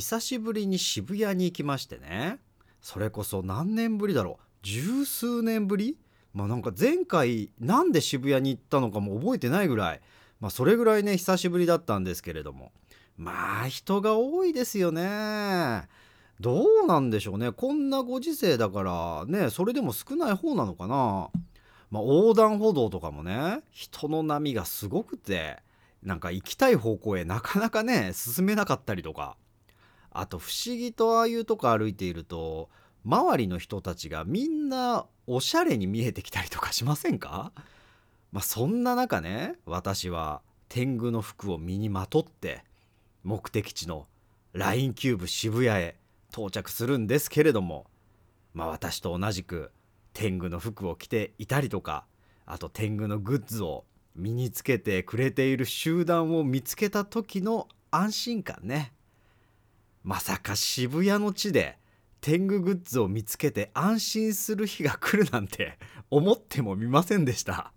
久しぶりに渋谷に行きましてね。それこそ何年ぶりだろう。十数年ぶり？まあなんか前回なんで渋谷に行ったのかも覚えてないぐらい。まあそれぐらいね久しぶりだったんですけれども。まあ人が多いですよね。どうなんでしょうね。こんなご時世だからねそれでも少ない方なのかな。まあ横断歩道とかもね人の波がすごくてなんか行きたい方向へなかなかね進めなかったりとか。あと不思議とああいうとこ歩いていると周りの人たちがみんなおしゃれに見えてきたりとかしませんか？まあそんな中ね私は天狗の服を身にまとって目的地の LINE キューブ渋谷へ到着するんですけれどもまあ私と同じく天狗の服を着ていたりとかあと天狗のグッズを身につけてくれている集団を見つけた時の安心感ね。まさか渋谷の地で天狗グッズを見つけて安心する日が来るなんて 思ってもみませんでした。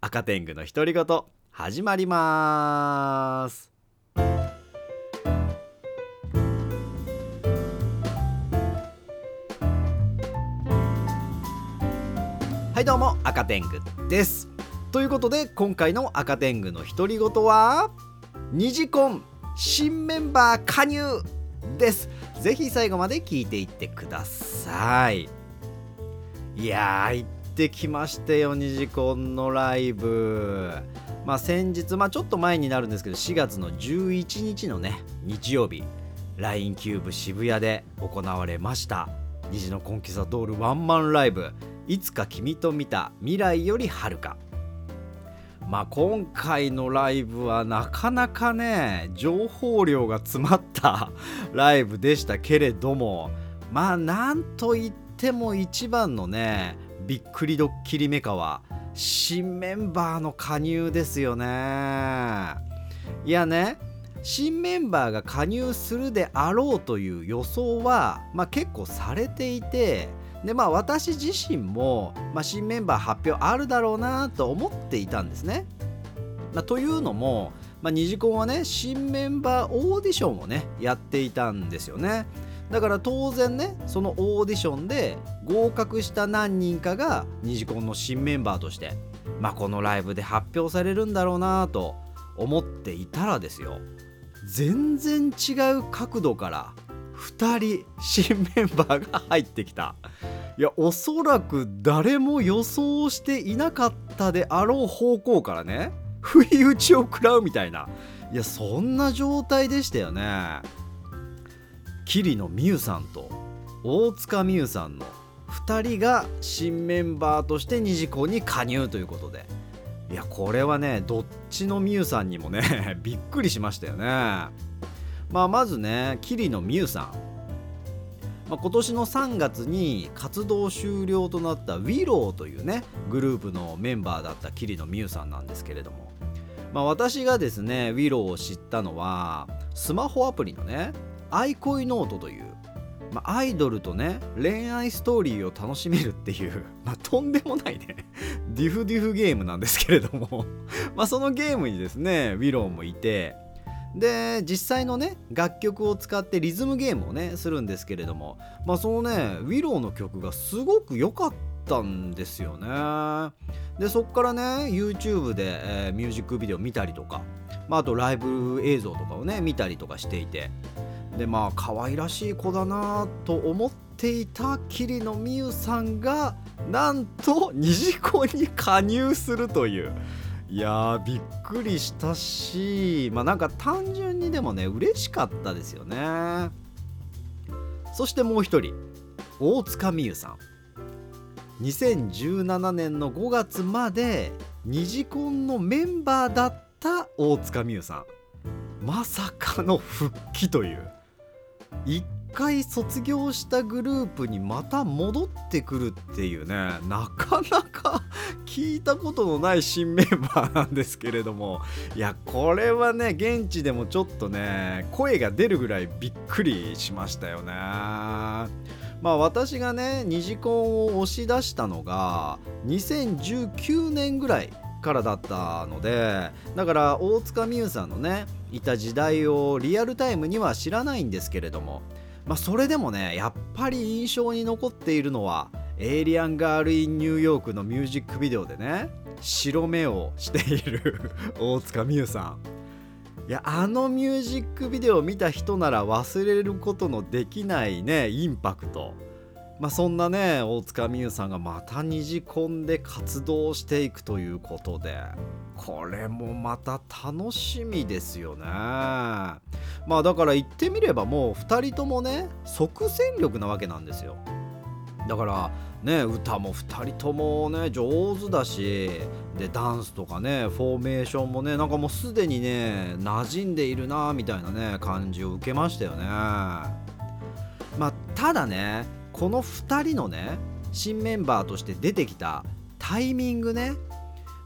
赤天狗の独り言始まります。はいどうも赤天狗です。ということで今回の赤天狗の独り言は二次コン新メンバー加入。です。ぜひ最後まで聞いていってください。いやー行ってきましたよ二次コンのライブ。まあ先日まあちょっと前になるんですけど4月の11日のね日曜日 LINE キューブ渋谷で行われました。虹のコンキスタドールワンマンライブ。いつか君と見た未来より遥か。まあ今回のライブはなかなかね情報量が詰まった ライブでしたけれどもまあなんといっても一番のねびっくりドッキリメカは新メンバーの加入ですよね。いやね新メンバーが加入するであろうという予想は、まあ、結構されていてでまあ私自身も、まあ、新メンバー発表あるだろうなと思っていたんですね。まあ、というのも、まあ、ニジコンはね新メンバーオーディションをねやっていたんですよね。だから当然ねそのオーディションで合格した何人かがニジコンの新メンバーとして、まあ、このライブで発表されるんだろうなと思っていたらですよ全然違う角度から2人新メンバーが入ってきたいやおそらく誰も予想していなかったであろう方向からね 不意打ちを食らうみたいな。いやそんな状態でしたよね。桐野美優さんと大塚美優さんの2人が新メンバーとして二次校に加入ということで。いやこれはねどっちの美優さんにもね びっくりしましたよね。まあまずね桐野美優さん。まあ、今年の3月に活動終了となった WILLOW というねグループのメンバーだった桐野美優さんなんですけれども、まあ、私がですね WILLOW を知ったのはスマホアプリのね愛恋ノートという、まあ、アイドルとね恋愛ストーリーを楽しめるっていう、まあ、とんでもないねディフディフゲームなんですけれども。まあそのゲームにですね WILLOW もいてで実際のね楽曲を使ってリズムゲームをねするんですけれどもまあそのね WILLOW の曲がすごく良かったんですよね。でそっからね YouTube で、えー、ミュージックビデオ見たりとか、まあ、あとライブ映像とかをね見たりとかしていて。でまあ可愛らしい子だなと思っていた桐野美優さんがなんと二次コに加入するという。いやびっくりしたしまあなんか単純にでもね嬉しかったですよね。そしてもう一人大塚美優さん。2017年の5月までニジコンのメンバーだった大塚美優さん。まさかの復帰という。一回卒業したグループにまた戻ってくるっていうねなかなか聞いたことのない新メンバーなんですけれどもいやこれはね現地でもちょっとね声が出るぐらいびっくりしましたよね。まあ私がねニジコンを押し出したのが2019年ぐらいからだったのでだから大塚美優さんのねいた時代をリアルタイムには知らないんですけれどもまあそれでもねやっぱり印象に残っているのはエイリアンガール・イン・ニューヨークのミュージックビデオでね白目をしている 大塚美優さん。いやあのミュージックビデオを見た人なら忘れることのできないねインパクト。まあそんなね大塚美優さんがまた虹コンで活動していくということで。これもまた楽しみですよね。まあだから言ってみればもう2人ともね即戦力なわけなんですよ。だからね歌も2人ともね上手だしでダンスとかねフォーメーションもねなんかもうすでにね馴染んでいるなみたいなね感じを受けましたよね。まあただねこの2人のね新メンバーとして出てきたタイミングね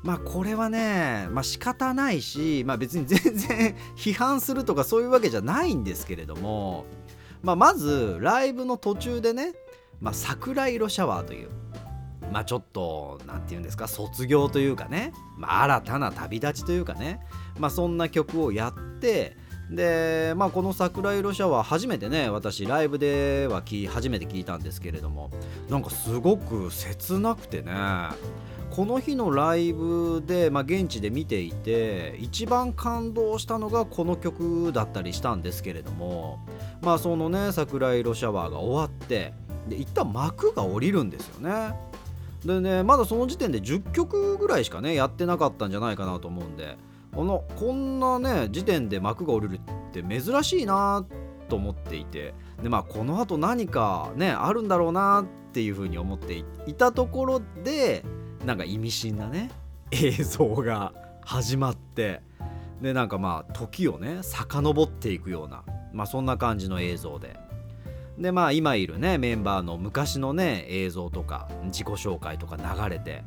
まあこれはねまあ仕方ないしまあ別に 全然批判するとかそういうわけじゃないんですけれどもまあまずライブの途中でねまあ、桜色シャワーという、まあ、ちょっと何て言うんですか卒業というかね、まあ、新たな旅立ちというかね、まあ、そんな曲をやってで、まあ、この桜色シャワー初めてね私ライブでは初めて聞いたんですけれどもなんかすごく切なくてねこの日のライブで、まあ、現地で見ていて一番感動したのがこの曲だったりしたんですけれどもまあそのね桜色シャワーが終わってで一旦幕が降りるんですよね。でねまだその時点で10曲ぐらいしかねやってなかったんじゃないかなと思うんでこのこんなね時点で幕が降りるって珍しいなと思っていてでまあこのあと何かねあるんだろうなっていうふうに思っていたところでなんか意味深なね映像が始まってでなんかまあ時をね遡っていくようなまあそんな感じの映像で。でまあ今いるねメンバーの昔のね映像とか自己紹介とか流れて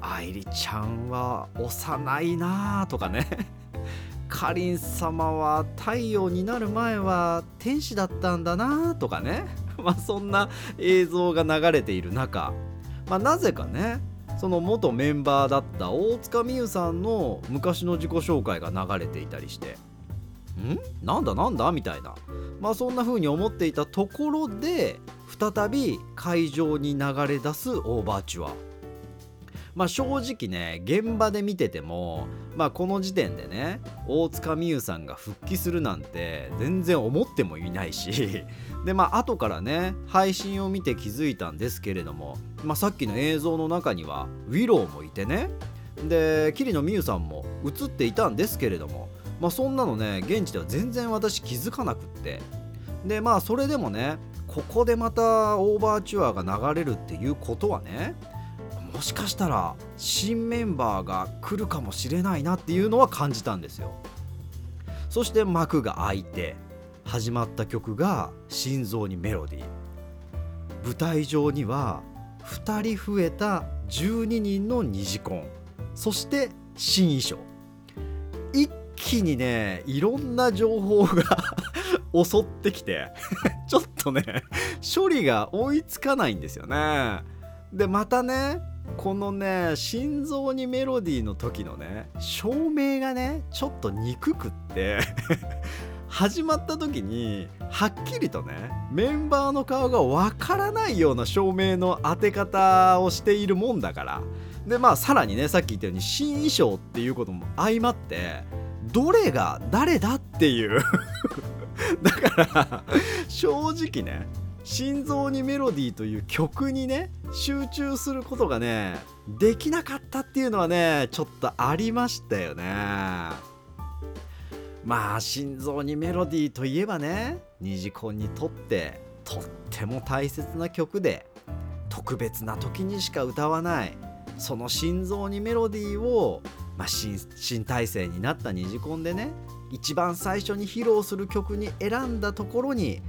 愛梨ちゃんは幼いなとかね かりん様は太陽になる前は天使だったんだなとかね まあそんな映像が流れている中、まあ、なぜかねその元メンバーだった大塚美優さんの昔の自己紹介が流れていたりしてん？なんだなんだみたいな。まあそんな風に思っていたところで再び会場に流れ出すオーバーチュア。まあ正直ね現場で見ててもまあこの時点でね大塚美優さんが復帰するなんて全然思ってもいないし でまあ後からね配信を見て気づいたんですけれども、まあ、さっきの映像の中にはウィローもいてねで桐野美優さんも映っていたんですけれどもまあそんなのね現地では全然私気づかなくってでまあそれでもねここでまたオーバーチュアが流れるっていうことはねもしかしたら新メンバーが来るかもしれないなっていうのは感じたんですよ。そして幕が開いて始まった曲が「心臓にメロディー」舞台上には2人増えた12人の二次コンそして新衣装。一気にねいろんな情報が 襲ってきて ちょっとね処理が追いつかないんですよね。でまたねこのね心臓にメロディーの時のね照明がねちょっと憎くって 始まった時にはっきりとねメンバーの顔がわからないような照明の当て方をしているもんだから。でまあさらにねさっき言ったように新衣装っていうことも相まってどれが誰だっていう。だから正直ね心臓にメロディーという曲にね集中することがねできなかったっていうのはねちょっとありましたよね。まあ心臓にメロディーといえばね二次コンにとってとっても大切な曲で特別な時にしか歌わないその心臓にメロディーをまあ、新体制になった二次コンでね一番最初に披露する曲に選んだところに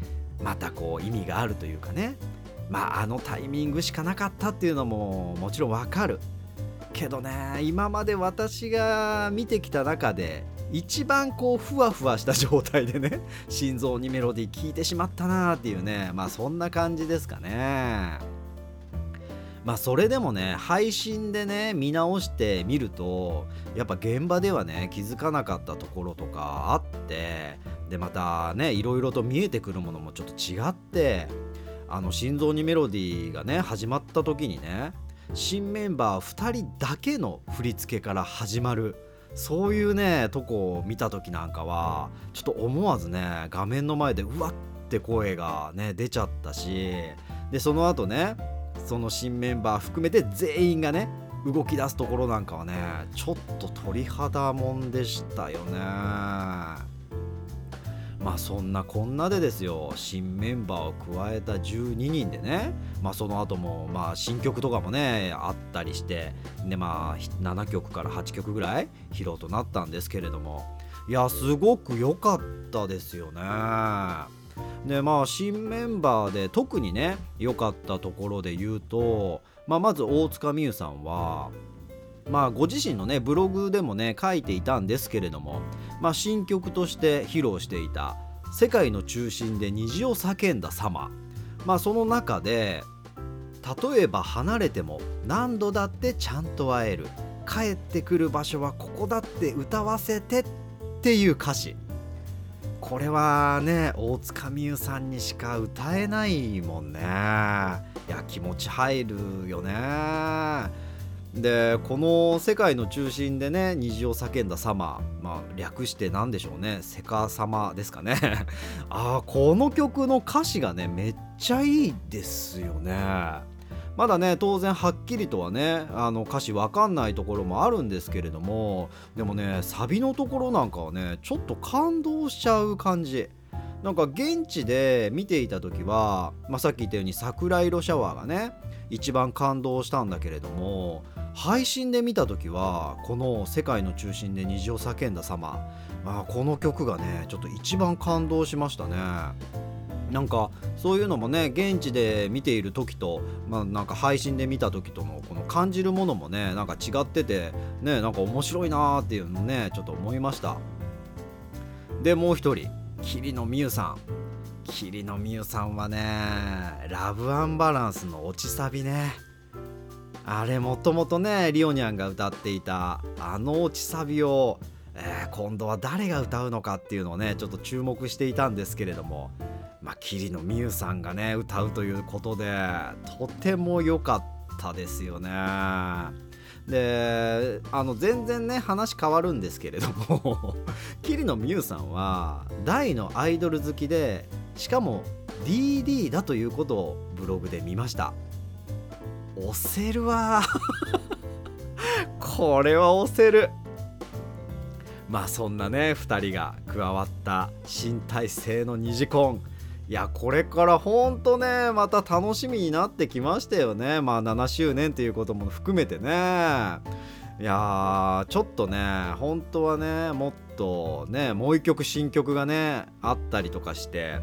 またこう意味があるというかね。まああのタイミングしかなかったっていうのももちろんわかる。けどね今まで私が見てきた中で一番こうふわふわした状態でね心臓にメロディー聴いてしまったなーっていうねまあそんな感じですかね。まあそれでもね配信でね見直してみるとやっぱ現場ではね気づかなかったところとかあってでまたねいろいろと見えてくるものもちょっと違ってあの心臓にメロディーがね始まった時にね新メンバー2人だけの振り付けから始まるそういうねとこを見た時なんかはちょっと思わずね画面の前でうわって声がね出ちゃったしでその後ねその新メンバー含めて全員がね動き出すところなんかはねちょっと鳥肌もんでしたよね。まあそんなこんなでですよ新メンバーを加えた12人でねまあその後もまあ新曲とかもねあったりしてでまあ7曲から8曲ぐらい披露となったんですけれどもいやすごく良かったですよね。でまあ新メンバーで特にね良かったところで言うと、まあ、まず大塚美優さんはまあご自身のねブログでもね書いていたんですけれども、まあ、新曲として披露していた「世界の中心で虹を叫んだ様」まあその中で例えば離れても何度だってちゃんと会える帰ってくる場所はここだって歌わせてっていう歌詞。これはね大塚美優さんにしか歌えないもんね。いや気持ち入るよね。でこの世界の中心でね虹を叫んだ様まあ略して何でしょうね。セカ様ですかね。ああこの曲の歌詞がねめっちゃいいですよね。まだね当然はっきりとはねあの歌詞わかんないところもあるんですけれどもでもねサビのところなんかはねちょっと感動しちゃう感じなんか現地で見ていた時は、まあ、さっき言ったように桜色シャワーがね一番感動したんだけれども配信で見た時はこの「世界の中心で虹を叫んだ様」あこの曲がねちょっと一番感動しましたね。なんかそういうのもね現地で見ている時と、まあ、なんか配信で見た時とのこの感じるものもねなんか違っててねなんか面白いなーっていうのねちょっと思いました。でもう一人桐野美優さん。桐野美優さんはねラブアンバランスの落ちサビね。あれもともとねリオニャンが歌っていたあの落ちサビを、えー、今度は誰が歌うのかっていうのをねちょっと注目していたんですけれども。まあ桐野美優さんがね歌うということでとても良かったですよね。であの全然ね話変わるんですけれども桐野美優さんは大のアイドル好きでしかも DD だということをブログで見ました。押せるわ。これは押せる。まあそんなね2人が加わった新体制の二次コンいやこれからほんとねまた楽しみになってきましたよね。まあ7周年ということも含めてね。いやちょっとね本当はねもっとねもう一曲新曲がねあったりとかして。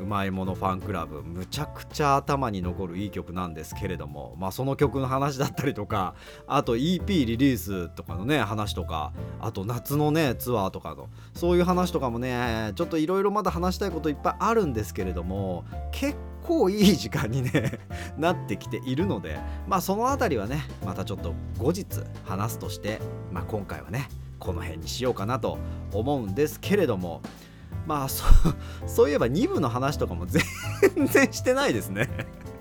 うまいものファンクラブむちゃくちゃ頭に残るいい曲なんですけれども、まあ、その曲の話だったりとかあと EP リリースとかのね話とかあと夏のねツアーとかのそういう話とかもねちょっといろいろまだ話したいこといっぱいあるんですけれども結構いい時間にね なってきているのでまあその辺りはねまたちょっと後日話すとして、まあ、今回はねこの辺にしようかなと思うんですけれどもまあそ そういえば2部の話とかも全然してないですね。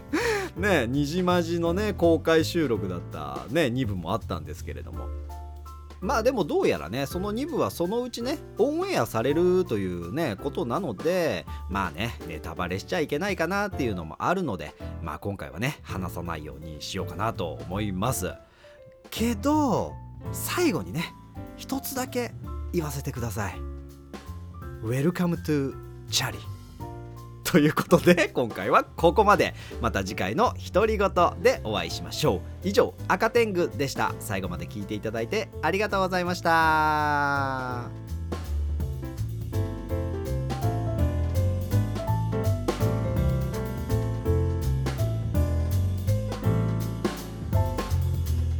ねにじまじのね公開収録だったね2部もあったんですけれども。まあでもどうやらねその2部はそのうちねオンエアされるというねことなのでまあねネタバレしちゃいけないかなっていうのもあるのでまあ今回はね話さないようにしようかなと思います。けど最後にね一つだけ言わせてください。Welcome to チャリということで今回はここまで。また次回の独り言でお会いしましょう。以上赤天狗でした。最後まで聞いていただいてありがとうございました。